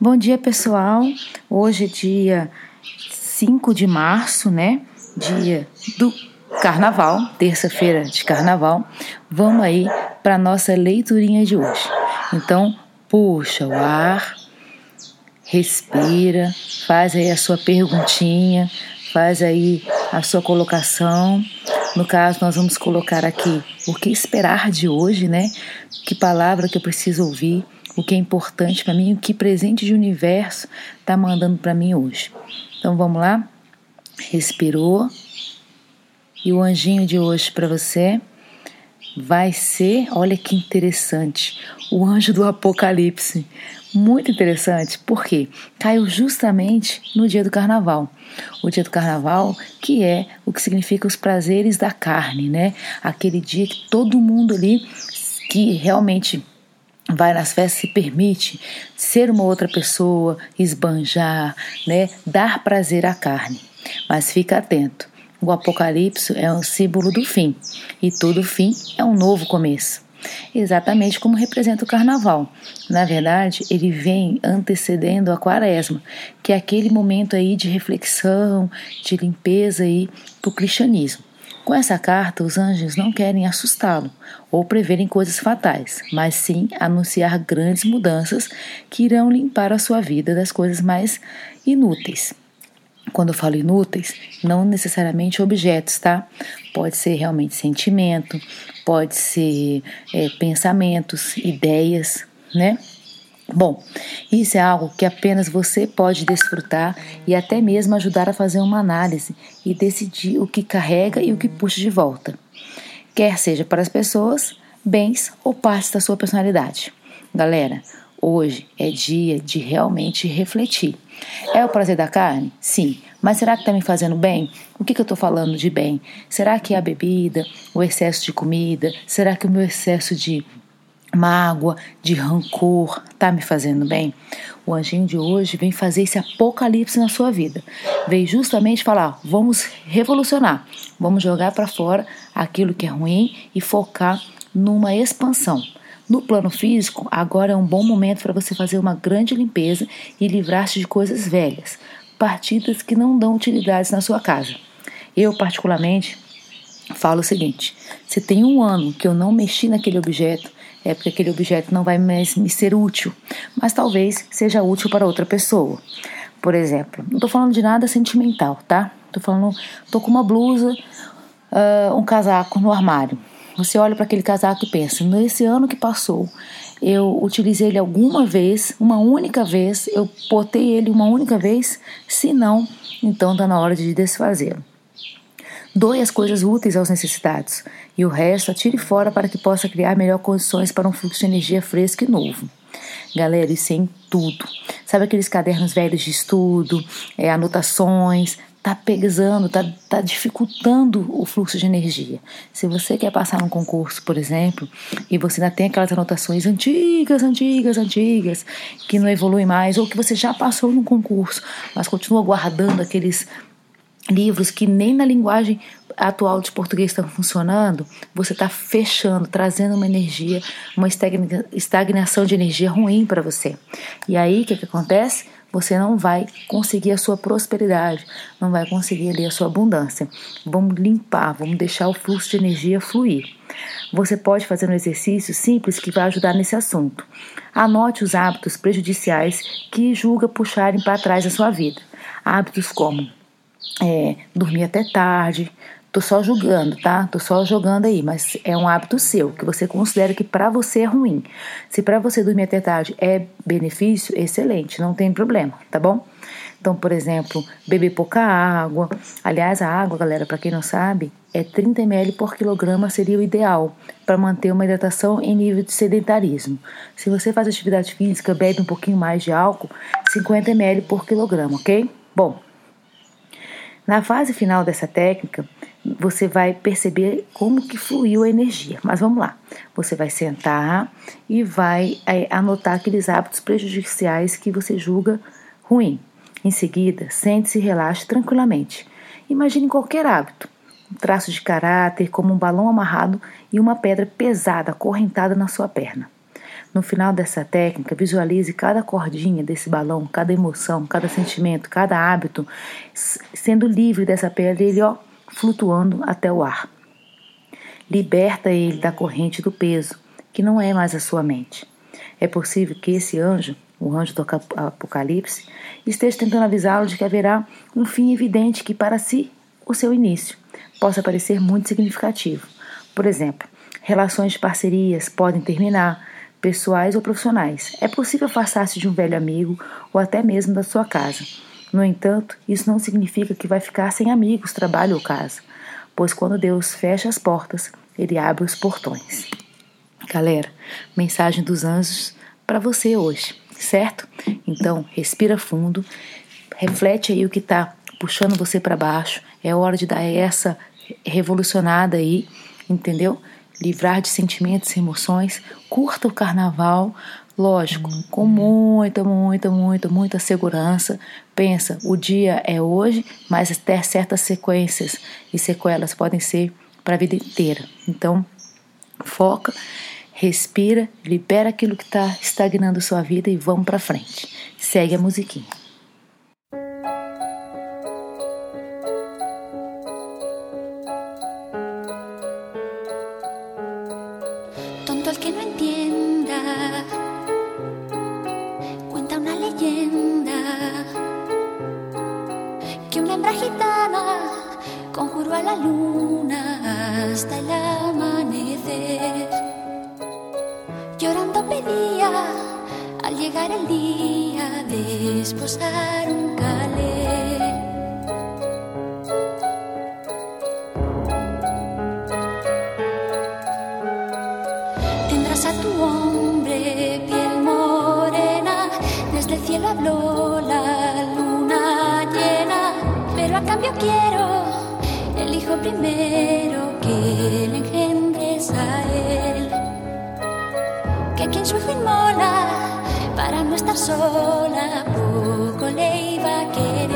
Bom dia, pessoal. Hoje é dia 5 de março, né? Dia do carnaval, terça-feira de carnaval. Vamos aí para nossa leiturinha de hoje. Então, puxa o ar, respira, faz aí a sua perguntinha, faz aí a sua colocação. No caso, nós vamos colocar aqui o que esperar de hoje, né? Que palavra que eu preciso ouvir o que é importante para mim, o que presente de universo está mandando para mim hoje. Então vamos lá? Respirou. E o anjinho de hoje para você vai ser, olha que interessante, o anjo do Apocalipse. Muito interessante, porque caiu justamente no dia do carnaval. O dia do carnaval, que é o que significa os prazeres da carne, né? Aquele dia que todo mundo ali que realmente vai nas festas se permite ser uma outra pessoa, esbanjar, né, dar prazer à carne. Mas fica atento. O Apocalipse é um símbolo do fim e todo fim é um novo começo. Exatamente como representa o carnaval. Na verdade, ele vem antecedendo a quaresma, que é aquele momento aí de reflexão, de limpeza aí para o cristianismo. Com essa carta, os anjos não querem assustá-lo ou preverem coisas fatais, mas sim anunciar grandes mudanças que irão limpar a sua vida das coisas mais inúteis. Quando eu falo inúteis, não necessariamente objetos, tá? Pode ser realmente sentimento, pode ser é, pensamentos, ideias, né? Bom, isso é algo que apenas você pode desfrutar e até mesmo ajudar a fazer uma análise e decidir o que carrega e o que puxa de volta, quer seja para as pessoas, bens ou partes da sua personalidade. Galera, hoje é dia de realmente refletir. É o prazer da carne? Sim. Mas será que está me fazendo bem? O que, que eu estou falando de bem? Será que é a bebida, o excesso de comida? Será que o meu excesso de mágoa, de rancor, tá me fazendo bem? O anjinho de hoje vem fazer esse apocalipse na sua vida. Veio justamente falar: vamos revolucionar, vamos jogar para fora aquilo que é ruim e focar numa expansão. No plano físico, agora é um bom momento para você fazer uma grande limpeza e livrar-se de coisas velhas, partidas que não dão utilidades na sua casa. Eu, particularmente, falo o seguinte: se tem um ano que eu não mexi naquele objeto, é porque aquele objeto não vai mais me ser útil, mas talvez seja útil para outra pessoa. Por exemplo, não estou falando de nada sentimental, tá? Estou falando, tô com uma blusa, uh, um casaco no armário. Você olha para aquele casaco e pensa: nesse ano que passou, eu utilizei ele alguma vez, uma única vez, eu botei ele uma única vez? Se não, então está na hora de desfazê-lo. Doe as coisas úteis aos necessitados e o resto atire fora para que possa criar melhores condições para um fluxo de energia fresco e novo. Galera, isso é em tudo. Sabe aqueles cadernos velhos de estudo, é, anotações, tá pesando, tá, tá dificultando o fluxo de energia. Se você quer passar num concurso, por exemplo, e você ainda tem aquelas anotações antigas, antigas, antigas, que não evoluem mais, ou que você já passou num concurso, mas continua guardando aqueles livros que nem na linguagem atual de português estão funcionando, você está fechando, trazendo uma energia, uma estagnação de energia ruim para você. E aí o que, que acontece? Você não vai conseguir a sua prosperidade, não vai conseguir ali a sua abundância. Vamos limpar, vamos deixar o fluxo de energia fluir. Você pode fazer um exercício simples que vai ajudar nesse assunto. Anote os hábitos prejudiciais que julga puxarem para trás a sua vida. Hábitos como é, dormir até tarde. Tô só julgando, tá? Tô só jogando aí, mas é um hábito seu que você considera que para você é ruim. Se para você dormir até tarde é benefício, excelente, não tem problema, tá bom? Então, por exemplo, beber pouca água. Aliás, a água, galera, para quem não sabe, é 30 ml por quilograma seria o ideal para manter uma hidratação em nível de sedentarismo. Se você faz atividade física, bebe um pouquinho mais de álcool, 50 ml por quilograma, ok? Bom, na fase final dessa técnica, você vai perceber como que fluiu a energia. Mas vamos lá. Você vai sentar e vai é, anotar aqueles hábitos prejudiciais que você julga ruim. Em seguida, sente-se e relaxe tranquilamente. Imagine qualquer hábito, um traço de caráter como um balão amarrado e uma pedra pesada acorrentada na sua perna. No final dessa técnica, visualize cada cordinha desse balão, cada emoção, cada sentimento, cada hábito sendo livre dessa pedra e ele ó, flutuando até o ar. Liberta ele da corrente do peso, que não é mais a sua mente. É possível que esse anjo, o anjo do Apocalipse, esteja tentando avisá-lo de que haverá um fim evidente que para si o seu início possa parecer muito significativo. Por exemplo, relações de parcerias podem terminar, pessoais ou profissionais. É possível afastar-se de um velho amigo ou até mesmo da sua casa. No entanto, isso não significa que vai ficar sem amigos, trabalho ou casa, pois quando Deus fecha as portas, ele abre os portões. Galera, mensagem dos anjos para você hoje, certo? Então, respira fundo, reflete aí o que está puxando você para baixo. É hora de dar essa revolucionada aí, entendeu? Livrar de sentimentos e emoções, curta o carnaval, lógico, com muita, muita, muita, muita segurança. Pensa, o dia é hoje, mas até certas sequências e sequelas podem ser para a vida inteira. Então, foca, respira, libera aquilo que está estagnando sua vida e vamos para frente. Segue a musiquinha. Conjuró a la luna hasta el amanecer. Llorando pedía al llegar el día de esposar un calé. Tendrás a tu hombre piel morena, desde el cielo habló quiero hijo primero que le engendres a él. Que quien su hijo inmola para no estar sola, poco le iba a querer.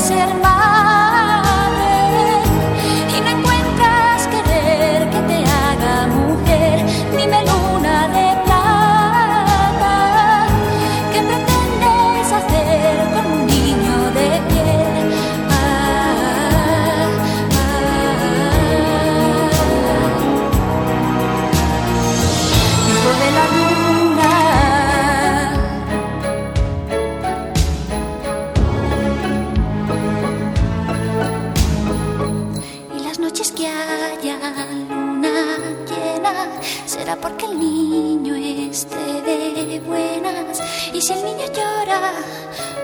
ser más. Y si el niño llora,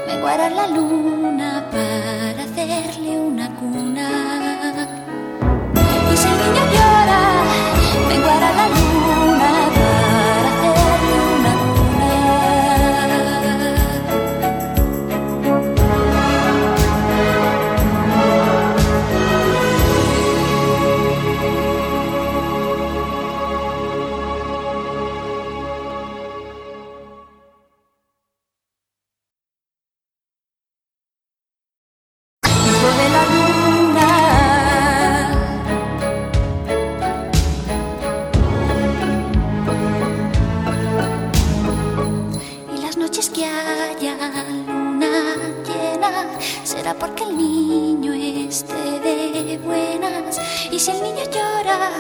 me guarda la luna para hacerle una cuna. Porque el niño esté de buenas. Y si el niño llora,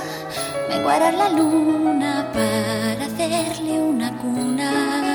me guarda la luna para hacerle una cuna.